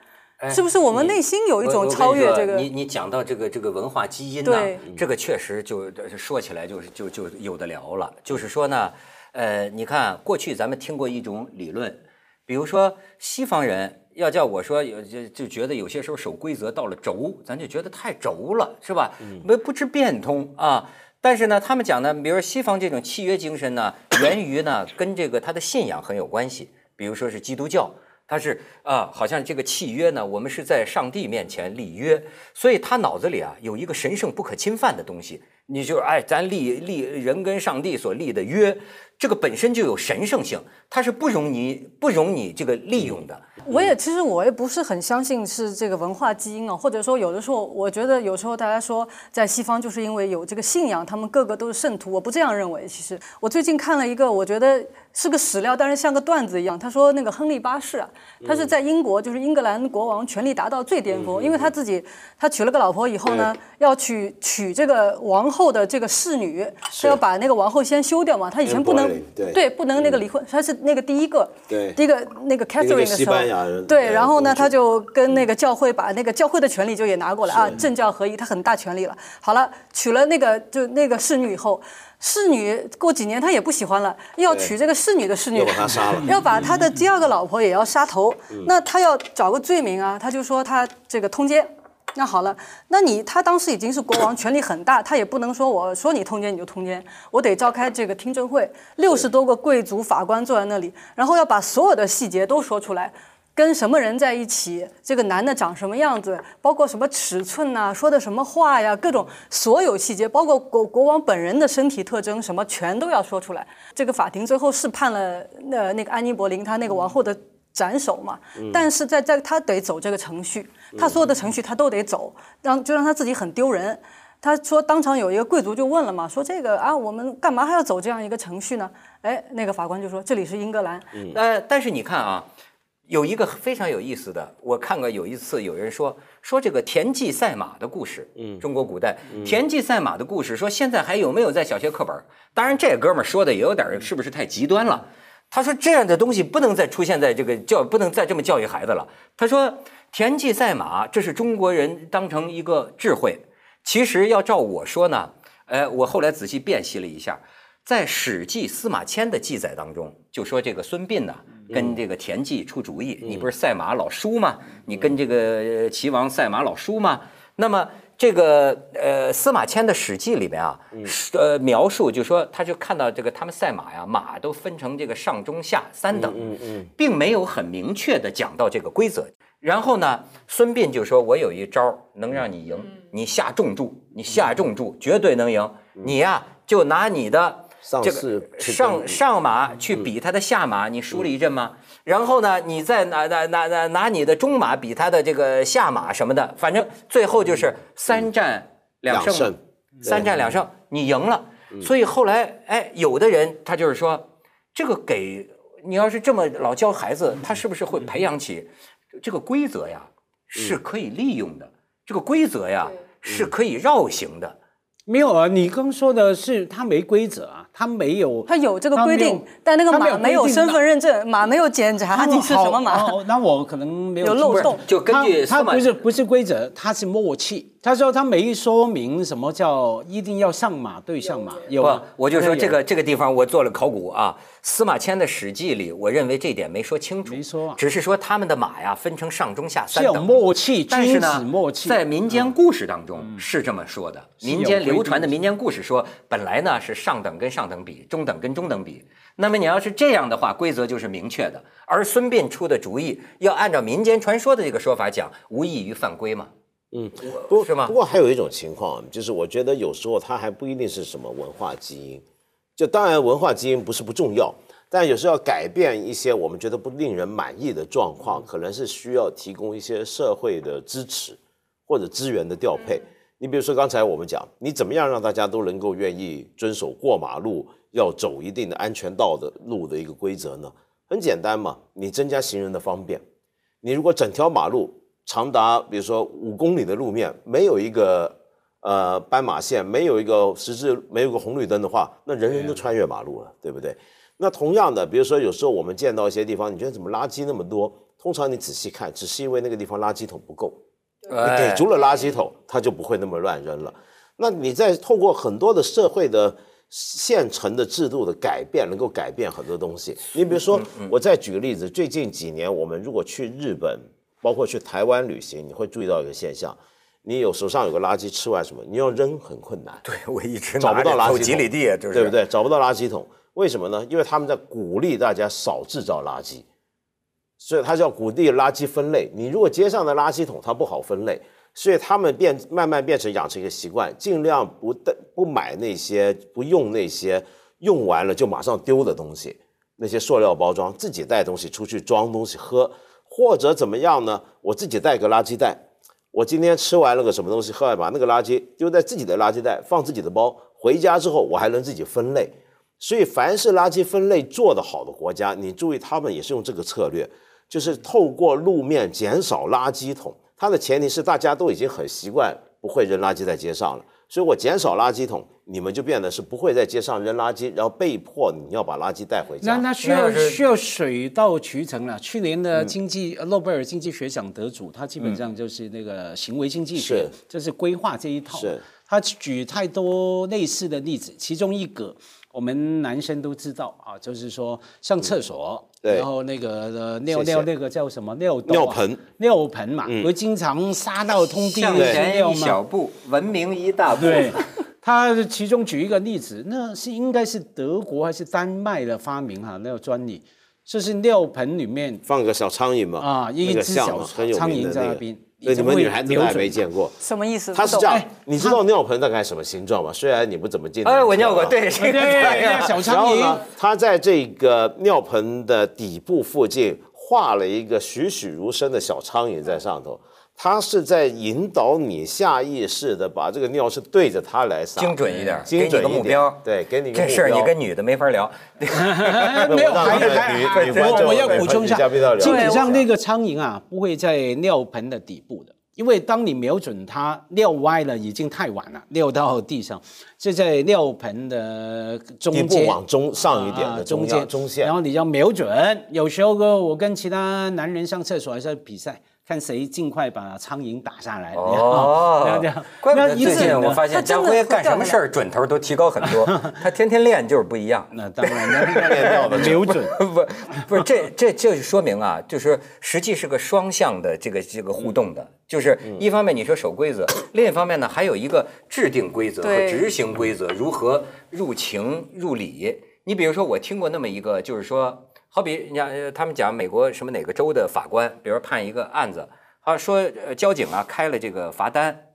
是不是？我们内心有一种超越这个。你你讲到这个这个文化基因呢，这个确实就说起来就是就就有的聊了。就是说呢，呃，你看过去咱们听过一种理论，比如说西方人。要叫我说有就就觉得有些时候守规则到了轴，咱就觉得太轴了，是吧？没不知变通啊。但是呢，他们讲呢，比如说西方这种契约精神呢，源于呢跟这个他的信仰很有关系。比如说是基督教，他是啊，好像这个契约呢，我们是在上帝面前立约，所以他脑子里啊有一个神圣不可侵犯的东西。你就是哎，咱立立人跟上帝所立的约。这个本身就有神圣性，它是不容你不容你这个利用的。我也其实我也不是很相信是这个文化基因啊，或者说有的时候我觉得有时候大家说在西方就是因为有这个信仰，他们个个都是圣徒，我不这样认为。其实我最近看了一个，我觉得是个史料，但是像个段子一样。他说那个亨利八世啊，他是在英国，就是英格兰国王权力达到最巅峰，因为他自己他娶了个老婆以后呢，要娶娶这个王后的这个侍女，他要把那个王后先休掉嘛，他以前不能。对，不能那个离婚，他是那个第一个，第一个那个 Catherine 的时候，对，然后呢，他就跟那个教会把那个教会的权利就也拿过来啊，政教合一，他很大权力了。好了，娶了那个就那个侍女以后，侍女过几年他也不喜欢了，要娶这个侍女的侍女，要把他杀了，要把他的第二个老婆也要杀头，那他要找个罪名啊，他就说他这个通奸。那好了，那你他当时已经是国王，权力很大，他也不能说我说你通奸你就通奸，我得召开这个听证会，六十多个贵族法官坐在那里，然后要把所有的细节都说出来，跟什么人在一起，这个男的长什么样子，包括什么尺寸呐，说的什么话呀，各种所有细节，包括国国王本人的身体特征，什么全都要说出来。这个法庭最后是判了那那个安妮·博林他那个王后的。斩首嘛，但是在在他得走这个程序，他所有的程序他都得走，让就让他自己很丢人。他说当场有一个贵族就问了嘛，说这个啊，我们干嘛还要走这样一个程序呢？哎，那个法官就说这里是英格兰。呃，但是你看啊，有一个非常有意思的，我看过有一次有人说说这个田忌赛马的故事，嗯，中国古代田忌赛马的故事，说现在还有没有在小学课本？当然这哥们儿说的也有点是不是太极端了？他说：“这样的东西不能再出现在这个教，不能再这么教育孩子了。”他说：“田忌赛马，这是中国人当成一个智慧。其实要照我说呢，呃，我后来仔细辨析了一下，在《史记·司马迁》的记载当中，就说这个孙膑呢跟这个田忌出主意，你不是赛马老输吗？你跟这个齐王赛马老输吗？那么。”这个呃，司马迁的《史记》里面啊，呃，描述就说，他就看到这个他们赛马呀，马都分成这个上中下三等，并没有很明确的讲到这个规则。然后呢，孙膑就说：“我有一招能让你赢，你下重注，你下重注，绝对能赢。你呀，就拿你的。”这个上上马去比他的下马，你输了一阵吗？然后呢，你再拿拿拿拿拿你的中马比他的这个下马什么的，反正最后就是三战两胜，三战两胜，你赢了。所以后来，哎，有的人他就是说，这个给你要是这么老教孩子，他是不是会培养起这个规则呀？是可以利用的，这个规则呀是可以绕行的。没有啊，你刚说的是他没规则啊，他没有，他有这个规定，但那个马没有身份认证，马没有检查你是什么马，那我可能没有漏洞，就根据他不是不是规则，他是默契。他说他没说明什么叫一定要上马对上马，有不？我就说这个这个地方我做了考古啊。司马迁的《史记》里，我认为这点没说清楚，没说，只是说他们的马呀分成上中下三等，有默契，但是呢，默契在民间故事当中是这么说的。民间流传的民间故事说，本来呢是上等跟上等比，中等跟中等比。那么你要是这样的话，规则就是明确的。而孙膑出的主意，要按照民间传说的这个说法讲，无异于犯规嘛。嗯，不是吗？不过还有一种情况，就是我觉得有时候它还不一定是什么文化基因，就当然文化基因不是不重要，但有时候要改变一些我们觉得不令人满意的状况，可能是需要提供一些社会的支持或者资源的调配。你比如说刚才我们讲，你怎么样让大家都能够愿意遵守过马路要走一定的安全道的路的一个规则呢？很简单嘛，你增加行人的方便，你如果整条马路。长达比如说五公里的路面，没有一个呃斑马线，没有一个十字，没有个红绿灯的话，那人人都穿越马路了，对不对？那同样的，比如说有时候我们见到一些地方，你觉得怎么垃圾那么多？通常你仔细看，只是因为那个地方垃圾桶不够，你哎给足了垃圾桶，它就不会那么乱扔了。那你在透过很多的社会的现成的制度的改变，能够改变很多东西。你比如说，我再举个例子，最近几年我们如果去日本，包括去台湾旅行，你会注意到一个现象：你有手上有个垃圾，吃完什么，你要扔很困难。对我一直找不到垃圾桶，几里地，就是对不？对？找不到垃圾桶，为什么呢？因为他们在鼓励大家少制造垃圾，所以他叫鼓励垃圾分类。你如果街上的垃圾桶它不好分类，所以他们变慢慢变成养成一个习惯，尽量不带不买那些不用那些用完了就马上丢的东西，那些塑料包装，自己带东西出去装东西喝，或者怎么样呢？我自己带个垃圾袋。我今天吃完了个什么东西，喝完把那个垃圾丢在自己的垃圾袋，放自己的包，回家之后我还能自己分类。所以，凡是垃圾分类做得好的国家，你注意，他们也是用这个策略，就是透过路面减少垃圾桶。它的前提是大家都已经很习惯不会扔垃圾在街上了，所以我减少垃圾桶，你们就变得是不会在街上扔垃圾，然后被迫你要把垃圾带回家。那那需要需要水到渠成了。去年的经济呃诺贝尔经济学奖得主，他基本上就是那个行为经济学是，就是规划这一套。是他举太多类似的例子，其中一个我们男生都知道啊，就是说上厕所，对。然后那个呃尿尿那个叫什么？尿尿盆。尿盆嘛，会经常撒到通地向的尿前一小。步，文明一大步。对，他其中举一个例子，那是应该是德国还是丹麦的发明哈、那个专利，就是尿盆里面放个小苍蝇嘛，啊一那个只小苍蝇在那边对，你你们女孩子都还没见过。什么意思？它是这样你知道尿盆大概什么形状吗？虽然你不怎么见，哎，我尿过，对，对对小然苍蝇后呢，它在这个尿盆的底部附近画了一个栩栩如生的小苍蝇在上头，它是在引导你下意识的把这个尿是对着它来撒，精准一点，精准一点个目标。对，给你个这事儿你跟女的没法聊。(laughs) 没有，还还女还女观众我我要补充一下基本上那个苍蝇啊不会在尿盆的底部的。因为当你瞄准它尿歪了，已经太晚了，尿到地上，是在尿盆的中间往中上一点啊的中间中线然，后你要瞄准。有时候，我跟其他男人上厕所还是要比赛，看谁尽快把苍蝇打下来。哦 (laughs) 这样怪不最近我发现家辉干什么事儿准头都提高很多，(laughs) 他天天练就是不一样。(laughs) 那当然，那那瞄准。不，不是这这这就说明啊，就是实际是个双向的这个这个互动的，就是一方面你说守规则，(coughs) 另一方面呢还有一个制定规则和执行规则，如何入情入理。你比如说，我听过那么一个，就是说，好比你看呃他们讲美国什么哪个州的法官，比如说判一个案子，他说呃交警啊开了这个罚单，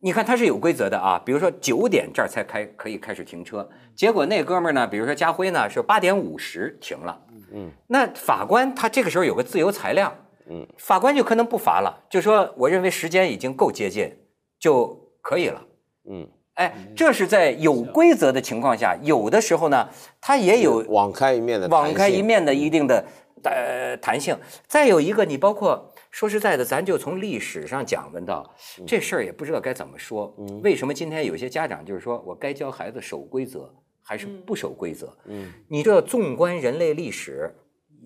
你看他是有规则的啊，比如说九点这儿才开可以开始停车，结果那哥们儿呢，比如说家辉呢是八点五十停了，嗯，那法官他这个时候有个自由裁量，嗯，法官就可能不罚了，就说我认为时间已经够接近就可以了，嗯，哎，这是在有规则的情况下，有的时候呢，它也有网开一面的，网开一面的一定的呃弹性。再有一个，你包括说实在的，咱就从历史上讲问道这事儿，也不知道该怎么说。为什么今天有些家长就是说我该教孩子守规则，还是不守规则？嗯，你这纵观人类历史，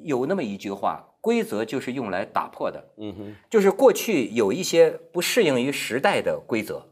有那么一句话。规则就是用来打破的，嗯哼，就是过去有一些不适应于时代的规则，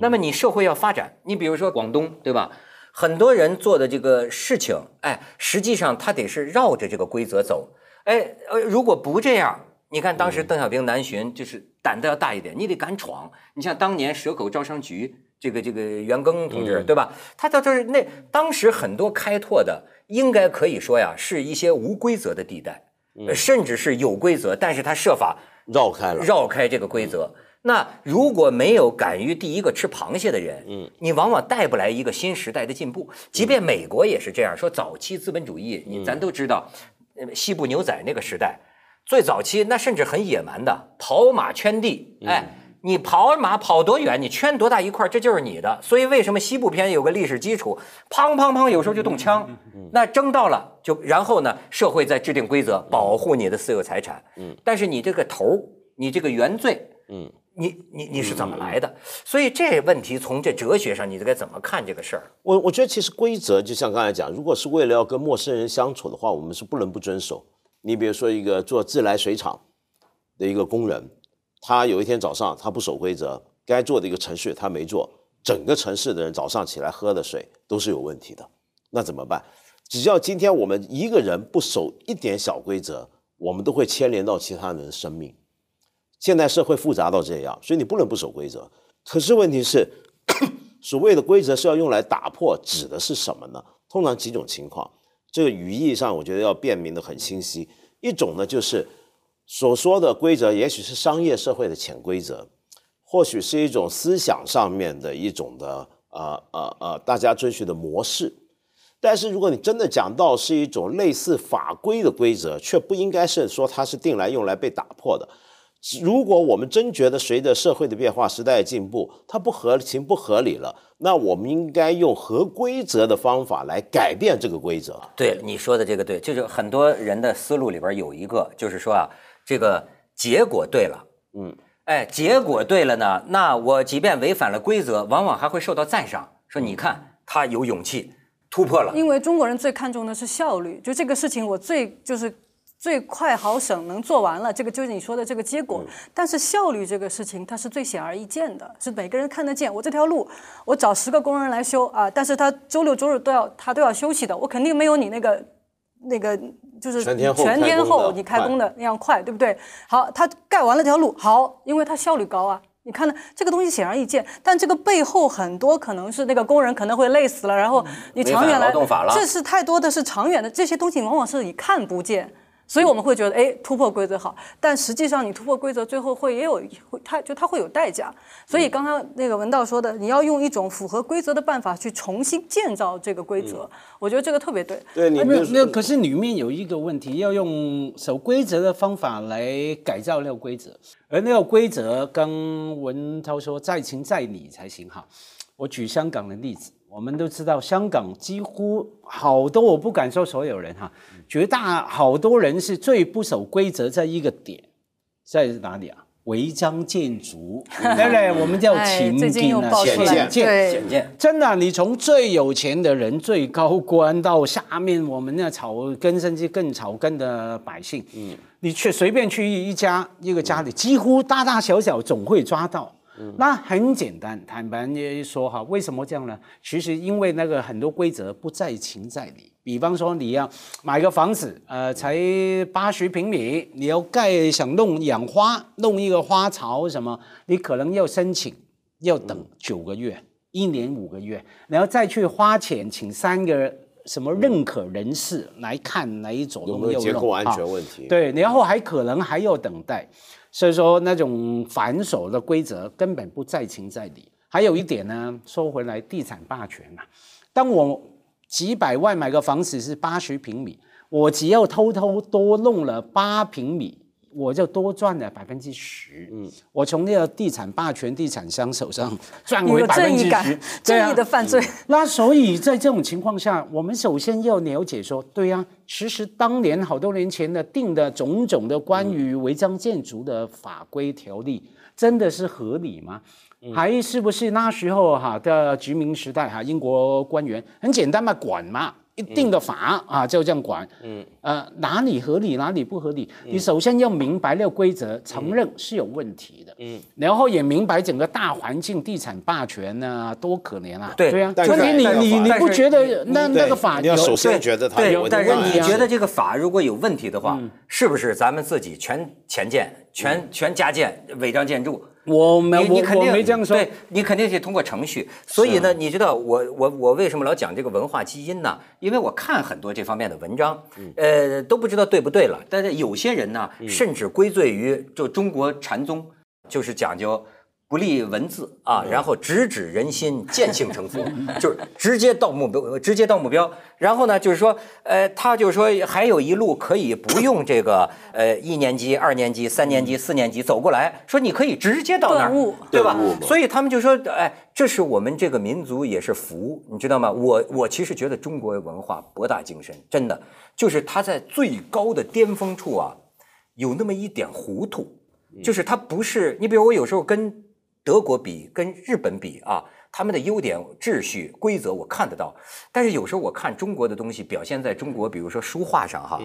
那么你社会要发展，你比如说广东，对吧？很多人做的这个事情，哎，实际上他得是绕着这个规则走，哎，呃，如果不这样，你看当时邓小平南巡，就是胆子要大一点，你得敢闯。你像当年蛇口招商局这个这个袁庚同志，对吧？他到这儿那当时很多开拓的，应该可以说呀，是一些无规则的地带，呃甚至是有规则，但是他设法绕开了，绕开这个规则。那如果没有敢于第一个吃螃蟹的人，嗯，你往往带不来一个新时代的进步。即便美国也是这样说，早期资本主义，你咱都知道，呃西部牛仔那个时代，最早期那甚至很野蛮的，跑马圈地，哎。你跑马跑多远，你圈多大一块，这就是你的。所以为什么西部片有个历史基础，砰砰砰，有时候就动枪，那争到了就然后呢，社会再制定规则保护你的私有财产。嗯但是你这个头你这个原罪，嗯，你你你是怎么来的？所以这问题从这哲学上，你该怎么看这个事儿？我我觉得其实规则就像刚才讲，如果是为了要跟陌生人相处的话，我们是不能不遵守。你比如说一个做自来水厂的一个工人，他有一天早上他不守规则，该做的一个程序他没做，整个城市的人早上起来喝的水都是有问题的，那怎么办？只要今天我们一个人不守一点小规则，我们都会牵连到其他人的生命。现在社会复杂到这样，所以你不能不守规则。可是问题是，(coughs) 所谓的规则是要用来打破，指的是什么呢？通常几种情况。这个语义上，我觉得要辨明的很清晰。一种呢，就是所说的规则，也许是商业社会的潜规则，或许是一种思想上面的一种的呃呃呃大家遵循的模式。但是如果你真的讲到是一种类似法规的规则，却不应该是说它是定来用来被打破的。如果我们真觉得随着社会的变化、时代的进步，它不合情不合理了，那我们应该用合规则的方法来改变这个规则。对你说的这个对，就是很多人的思路里边有一个，就是说啊，这个结果对了，嗯，哎，结果对了呢，那我即便违反了规则，往往还会受到赞赏，说你看他有勇气突破了。因为中国人最看重的是效率，就这个事情我最就是。最快好省能做完了，这个就是你说的这个结果。但是效率这个事情，它是最显而易见的，是每个人看得见。我这条路，我找十个工人来修啊，但是他周六周日都要他都要休息的，我肯定没有你那个那个就是全天候全天候你开工的那样快，对不对？好，他盖完了条路，好，因为他效率高啊。你看呢，这个东西显而易见，但这个背后很多可能是那个工人可能会累死了，然后你长远来，这是太多的是长远的这些东西，往往是你看不见。所以我们会觉得，哎，突破规则好，但实际上你突破规则，最后会也有会，它就它会有代价。所以刚刚那个文道说的，你要用一种符合规则的办法去重新建造这个规则，我觉得这个特别对。对，你没有那可是里面有一个问题，要用守规则的方法来改造那个规则，而那个规则，刚文涛说在情在理才行哈。我举香港的例子。我们都知道，香港几乎好多，我不敢说所有人哈，绝大好多人是最不守规则在一个点，在哪里啊？违章建筑，(laughs) 对不对？我们叫情景啊，浅见，浅见。真的，你从最有钱的人、最高官到下面我们那草根甚至更草根的百姓，嗯，你去随便去一家一个家里，几乎大大小小总会抓到。那很简单，坦白说哈，为什么这样呢？其实因为那个很多规则不在情在理。比方说你要买个房子，呃，才八十平米，你要盖想弄养花，弄一个花槽什么，你可能要申请，要等九个月，一年五个月，然后再去花钱请三个什么认可人士来看哪一种有没有结构安全问题？对，然后还可能还要等待。所以说那种反手的规则根本不在情在理。还有一点呢，说回来，地产霸权嘛，当我几百万买个房子是八十平米，我只要偷偷多弄了八平米。我就多赚了百分之十，嗯，我从那个地产霸权地产商手上 (laughs) 赚回百分之十，正义的犯罪。那所以在这种情况下，我们首先要了解说，对呀，其实当年好多年前的定的种种的关于违章建筑的法规条例，真的是合理吗？还是不是那时候哈的殖民时代哈，英国官员很简单嘛，管嘛。一定的法啊，就这样管。嗯，呃，哪里合理，哪里不合理？你首先要明白那个规则，承认是有问题的。嗯，然后也明白整个大环境，地产霸权呢，多可怜啊！对对啊，问题你你你不觉得那那个法？你要首先觉得它有问题。但是你觉得这个法如果有问题的话，是不是咱们自己全前建、全全加建、违章建筑？我没，你肯定没这样说。对，你肯定是通过程序。所以呢，你知道我我我为什么老讲这个文化基因呢？因为我看很多这方面的文章，呃，都不知道对不对了。但是有些人呢，甚至归罪于就中国禅宗，就是讲究。不立文字啊，然后直指人心，见性成佛，(laughs) 就是直接到目标，直接到目标。然后呢，就是说，呃，他就是说，还有一路可以不用这个，呃，一年级、二年级、三年级、四年级走过来，说你可以直接到那儿，对吧？所以他们就说，哎，这是我们这个民族也是福，你知道吗？我我其实觉得中国文化博大精深，真的就是它在最高的巅峰处啊，有那么一点糊涂。就是它不是你比如我有时候跟德国比，跟日本比啊，他们的优点、秩序、规则我看得到，但是有时候我看中国的东西表现在中国，比如说书画上哈，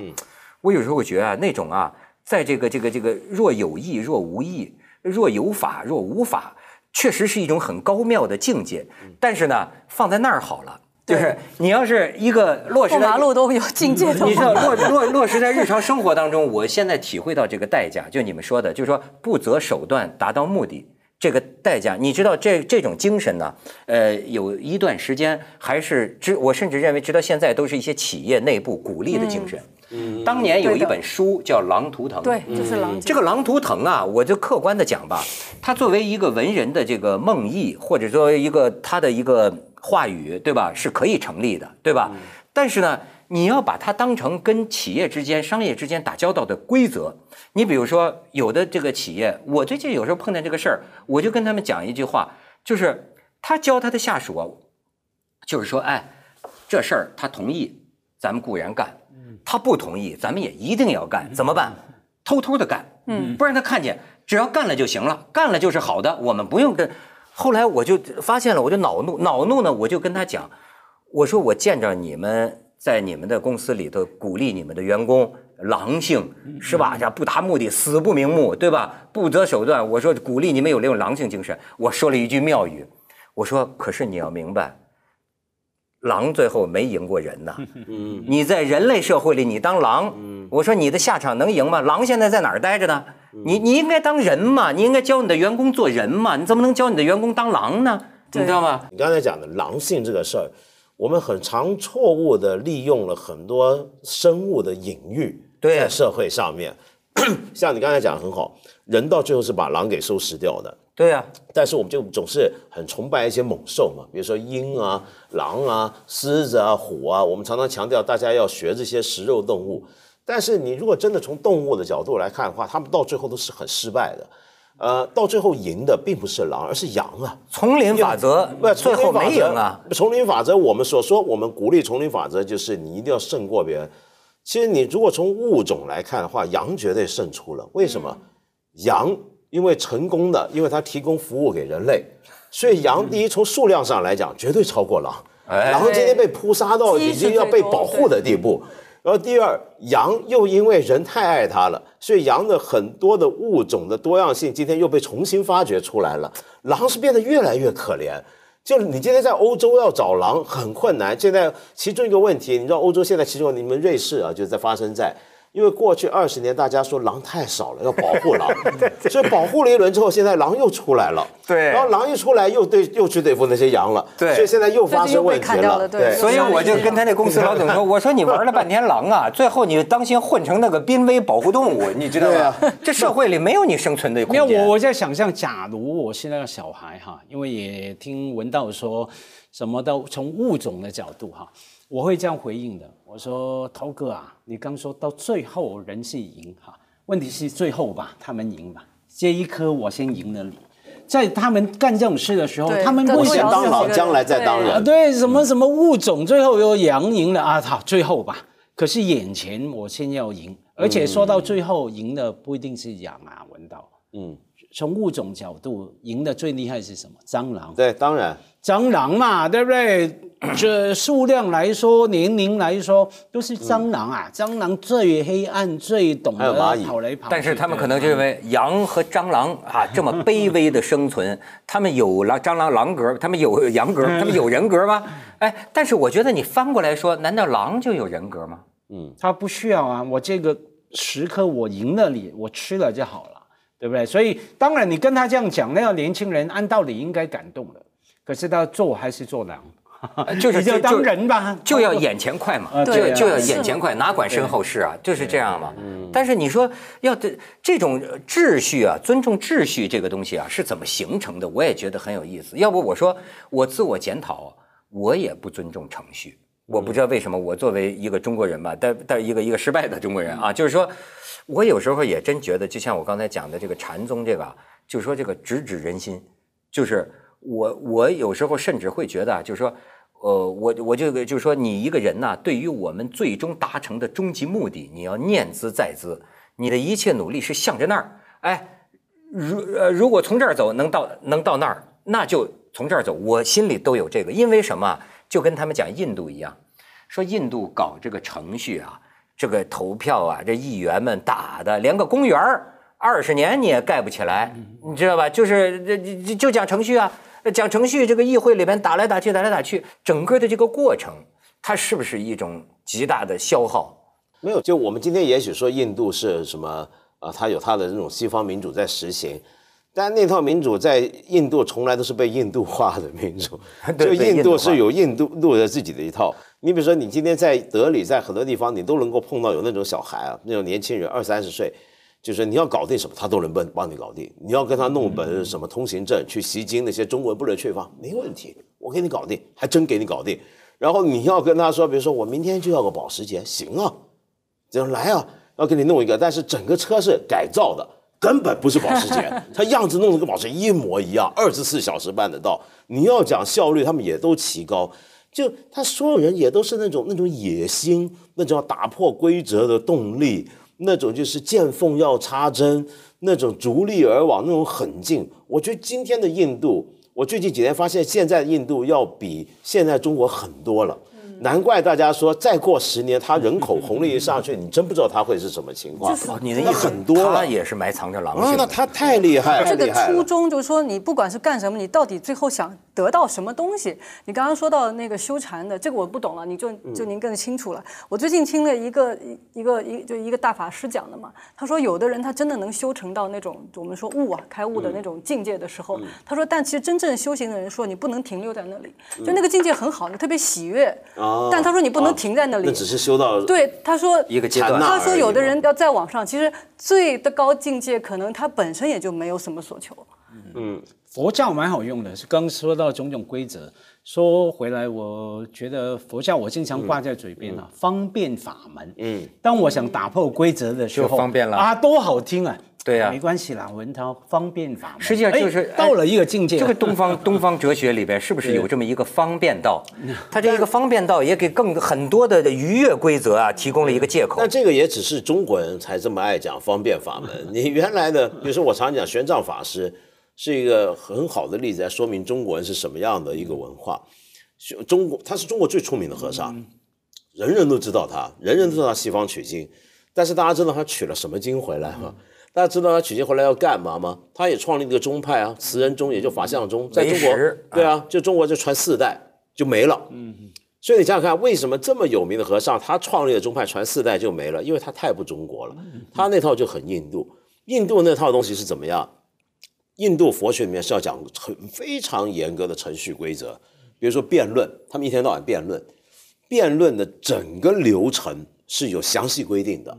我有时候会觉得啊，那种啊，在这个这个这个若有意若无意，若有法若无法，确实是一种很高妙的境界。但是呢，放在那儿好了，就是你要是一个落实马路都有境界的你知道，落落落实在日常生活当中，我现在体会到这个代价，就你们说的，就是说不择手段达到目的。这个代价，你知道这这种精神呢？呃，有一段时间还是直，我甚至认为直到现在都是一些企业内部鼓励的精神。嗯，当年有一本书叫《狼图腾》，对，就是狼藉。这个狼图腾啊，我就客观的讲吧，它作为一个文人的这个梦呓，或者说一个他的一个话语，对吧，是可以成立的，对吧？但是呢，你要把它当成跟企业之间、商业之间打交道的规则。你比如说，有的这个企业，我最近有时候碰见这个事儿，我就跟他们讲一句话，就是他教他的下属啊，就是说，哎，这事儿他同意，咱们固然干；他不同意，咱们也一定要干。怎么办？偷偷的干，嗯，不让他看见，只要干了就行了，干了就是好的，我们不用跟。后来我就发现了，我就恼怒，恼怒呢，我就跟他讲，我说我见着你们在你们的公司里头鼓励你们的员工狼性是吧？这不达目的死不瞑目，对吧？不择手段。我说鼓励你们有这种狼性精神。我说了一句妙语，我说可是你要明白，狼最后没赢过人呐。(laughs) 嗯你在人类社会里，你当狼，我说你的下场能赢吗？狼现在在哪儿待着呢？你你应该当人嘛，你应该教你的员工做人嘛，你怎么能教你的员工当狼呢？你知道吗？你刚才讲的狼性这个事儿，我们很常错误的利用了很多生物的隐喻，对在社会上面，像你刚才讲的很好，人到最后是把狼给收拾掉的。对啊、但是我们就总是很崇拜一些猛兽嘛，比如说鹰啊、狼啊、狮子啊、虎啊，我们常常强调大家要学这些食肉动物。但是你如果真的从动物的角度来看的话，他们到最后都是很失败的。呃，到最后赢的并不是狼，而是羊啊。丛林法则不，最后没赢啊。。丛林法则，我们所说，我们鼓励丛林法则，就是你一定要胜过别人。其实你如果从物种来看的话，羊绝对胜出了。为什么？羊因为成功的，因为它提供服务给人类，所以羊第一从数量上来讲绝对超过狼。哎狼今天被扑杀到已经要被保护的地步。然然后第二，羊又因为人太爱它了，所以羊的很多的物种的多样性今天又被重新发掘出来了。狼是变得越来越可怜。就你今天在欧洲要找狼很困难。现在其中一个问题，你知道欧洲现在其中你们瑞士啊，就是在发生在。因为过去二十年，大家说狼太少了，要保护狼，(laughs) 所以保护了一轮之后，现在狼又出来了。对然后狼一出来，又对又去对付那些羊了。对所以现在又发生问题了对所以我就跟他那公司老总说：“我说你玩了半天狼啊，最后你当心混成那个濒危保护动物，你知道吧？这社会里没有你生存的空没有，间。”我我在想象，假如我是那个小孩哈，因为也听闻道说，什么的从物种的角度哈，我会这样回应的。我说涛哥啊，你刚说到最后人是赢哈，问题是最后吧，他们赢吧，这一颗我先赢了你。在他们干这种事的时候，他们不想当老，这个将来再当对啊，人。对，什么什么物种，最后又羊赢了啊，好，最后吧。可是眼前我先要赢，而且说到最后赢的不一定是羊啊，文道。嗯，从物种角度，赢的最厉害是什么？蟑螂。对，当然，蟑螂嘛，对不对？这数量来说，年龄来说，都是蟑螂啊。蟑螂最黑暗，最懂得跑来跑去。但是他们可能就认为羊和蟑螂啊这么卑微的生存，(laughs) 他们有狼蟑螂狼格，他们有羊格，他们有人格吗？哎，但是我觉得你翻过来说，难道狼就有人格吗？嗯他不需要啊，我这个时刻我赢了你，我吃了就好了，对不对？所以当然你跟他这样讲，那个年轻人按道理应该感动的，可是他做还是做狼，(laughs) 就是你就当人吧，就要眼前快嘛，就就要眼前快，哪管身后事啊，就是这样嘛。但是你说要这这种秩序啊，尊重秩序这个东西啊，是怎么形成的？我也觉得很有意思。要不我说我自我检讨，我也不尊重程序。我不知道为什么，我作为一个中国人吧，但但一个一个失败的中国人啊，就是说，我有时候也真觉得，就像我刚才讲的这个禅宗这个啊，就是说这个直指人心，就是我我有时候甚至会觉得，就是说，呃，我我这个就是说，你一个人呢、对于我们最终达成的终极目的，你要念兹在兹，你的一切努力是向着那儿。哎，如呃，如果从这儿走能到能到那儿，那就从这儿走。我心里都有这个，因为什么？就跟他们讲印度一样，说印度搞这个程序啊，这个投票啊，这议员们打的，连个公园二十年你也盖不起来，你知道吧？就是这就就讲程序啊，讲程序，这个议会里边打来打去，打来打去，整个的这个过程，它是不是一种极大的消耗？没有，就我们今天也许说印度是什么啊？它有它的这种西方民主在实行，但那套民主在印度从来都是被印度化的民主，(laughs) 就印度是有印度度的自己的一套。你比如说，你今天在德里，在很多地方，你都能够碰到有那种小孩啊，那种年轻人二三十岁，就是你要搞定什么，他都能帮帮你搞定。你要跟他弄本什么通行证去袭金那些中文不能去方，没问题，我给你搞定，还真给你搞定。然后你要跟他说，比如说我明天就要个保时捷，行啊。就来啊，要给你弄一个，但是整个车是改造的，根本不是保时捷，(laughs) 它样子弄得跟保时捷一模一样，二十四小时办得到。你要讲效率，他们也都奇高，就他所有人也都是那种那种野心，那种要打破规则的动力，那种就是见缝要插针，那种逐利而往那种狠劲。我觉得今天的印度，我最近几年发现，现在印度要比现在中国狠多了。难怪大家说，再过十年，它人口红利一上去，你真不知道它会是什么情况。你的意思很多了，也是埋藏着狼性。那他太厉害了，这个初衷就是说，你不管是干什么，你到底最后想得到什么东西？你刚刚说到那个修禅的，这个我不懂了，你就就您更清楚了。我最近听了一个一个一就一个大法师讲的嘛，他说有的人他真的能修成到那种我们说悟啊开悟的那种境界的时候，他说但其实真正修行的人说你不能停留在那里，就那个境界很好，你特别喜悦。但他说你不能停在那里，那只是修到对他说一个阶段。他说有的人要再往上，其实最的高境界可能他本身也就没有什么所求。嗯，佛教蛮好用的，是刚说到种种规则。说回来，我觉得佛教我经常挂在嘴边啊，方便法门。嗯，当我想打破规则的时候，方便了啊，多好听啊！对呀，没关系啦，文韬方便法门，实际上就是到了一个境界。这个东方 (laughs) 东方哲学里边是不是有这么一个方便道？它这一个方便道也给更很多的逾越规则啊提供了一个借口。那这个也只是中国人才这么爱讲方便法门。(laughs) 你原来的，比如说我常讲玄奘法师是一个很好的例子，来说明中国人是什么样的一个文化。中国他是中国最出名的和尚，人人都知道他，人人都知道他西方取经，但是大家知道他取了什么经回来吗？大家知道他取经回来要干嘛吗？他也创立一个宗派啊，慈仁宗，也就法相宗，在中国，对啊，就中国就传四代就没了。嗯，所以你想想看，为什么这么有名的和尚，他创立的宗派传四代就没了？因为他太不中国了，他那套就很印度。印度那套东西是怎么样？印度佛学里面是要讲很非常严格的程序规则，比如说辩论，他们一天到晚辩论，辩论的整个流程是有详细规定的。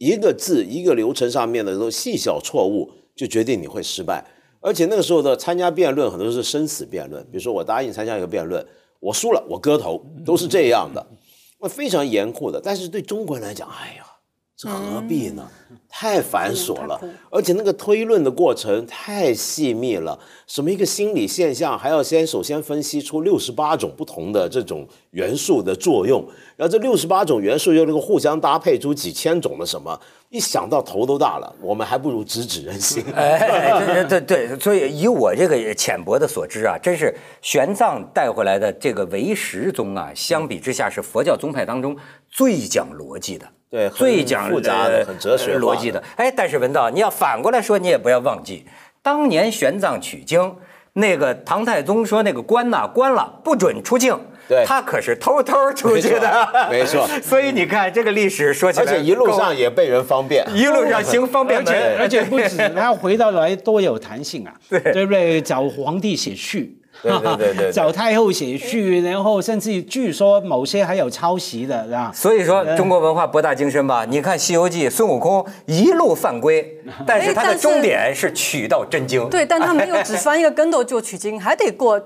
一个字一个流程上面的都细小错误，就决定你会失败。而且那个时候的参加辩论很多是生死辩论，比如说我答应参加一个辩论，我输了我割头，都是这样的，那非常严酷的。但是对中国人来讲，哎呀。这何必呢？太繁琐了，而且那个推论的过程太细密了。什么一个心理现象，还要先首先分析出六十八种不同的这种元素的作用，然后这六十八种元素又能够互相搭配出几千种的什么，一想到头都大了。我们还不如直指人心。哎，对对对，所以以我这个浅薄的所知啊，真是玄奘带回来的这个唯识宗啊，相比之下是佛教宗派当中最讲逻辑的。对，最讲复杂的、很哲学逻辑的。哎，但是文道，你要反过来说，你也不要忘记，当年玄奘取经，那个唐太宗说那个关呐关了，不准出境。对，他可是偷偷出去的，没错。(laughs) 所以你看这个历史说起来，而且一路上也被人方便，(laughs) 一路上行方便门，而且不止，(laughs) 他回到来多有弹性啊，对对不对？找皇帝写序。对对对，找太后写序，然后甚至据说某些还有抄袭的，是吧？所以说中国文化博大精深吧？你看《西游记》，孙悟空一路犯规，(laughs) 但是他的终点是取到真经。对，但他没有只翻一个跟头就取经，还得过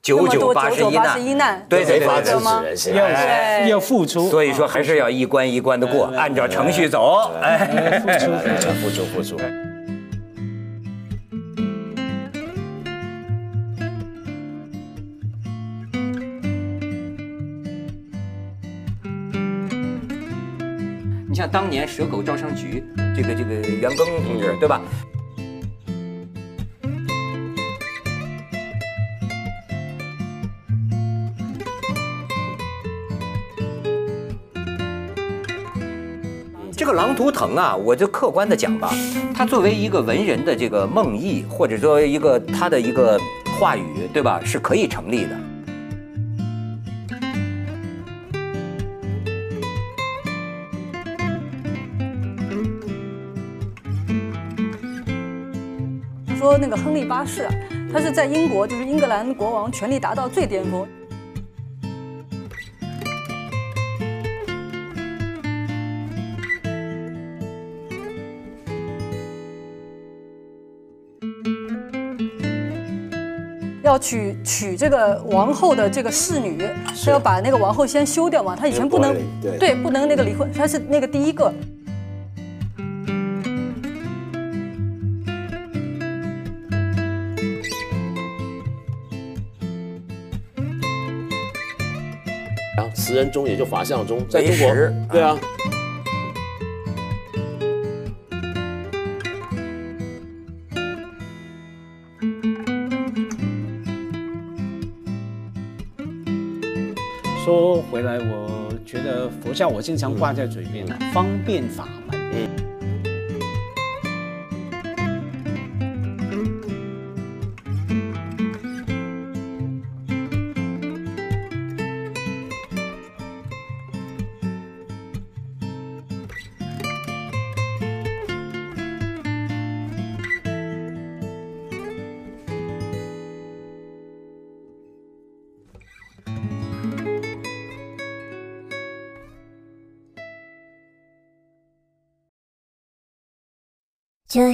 九九八十一难。对对对对，要要付出。所以说还是要一关一关的过，按照程序走。哎，付出付出付出。像当年蛇口招商局这个这个袁庚同志，对吧？这个狼图腾啊，我就客观的讲吧，他作为一个文人的这个梦意，或者说一个他的一个话语，对吧？是可以成立的。说那个亨利八世啊，他是在英国，就是英格兰国王权力达到最巅峰。要娶娶这个王后的这个侍女，是要把那个王后先休掉嘛？他以前不能对不能那个离婚，他是那个第一个。词人中也就法相中，在中国，对啊。说回来，我觉得佛教我经常挂在嘴边了，方便法门。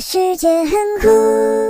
世界很酷。